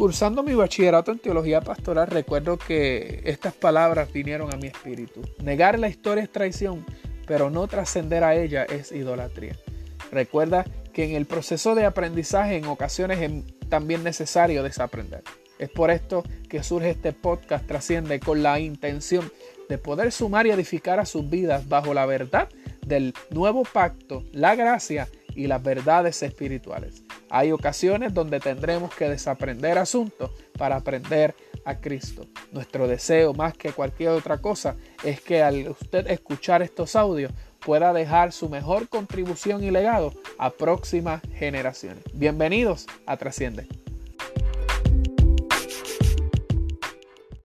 Cursando mi bachillerato en teología pastoral, recuerdo que estas palabras vinieron a mi espíritu. Negar la historia es traición, pero no trascender a ella es idolatría. Recuerda que en el proceso de aprendizaje en ocasiones es también necesario desaprender. Es por esto que surge este podcast Trasciende con la intención de poder sumar y edificar a sus vidas bajo la verdad del nuevo pacto, la gracia y las verdades espirituales. Hay ocasiones donde tendremos que desaprender asuntos para aprender a Cristo. Nuestro deseo más que cualquier otra cosa es que al usted escuchar estos audios pueda dejar su mejor contribución y legado a próximas generaciones. Bienvenidos a Trasciende.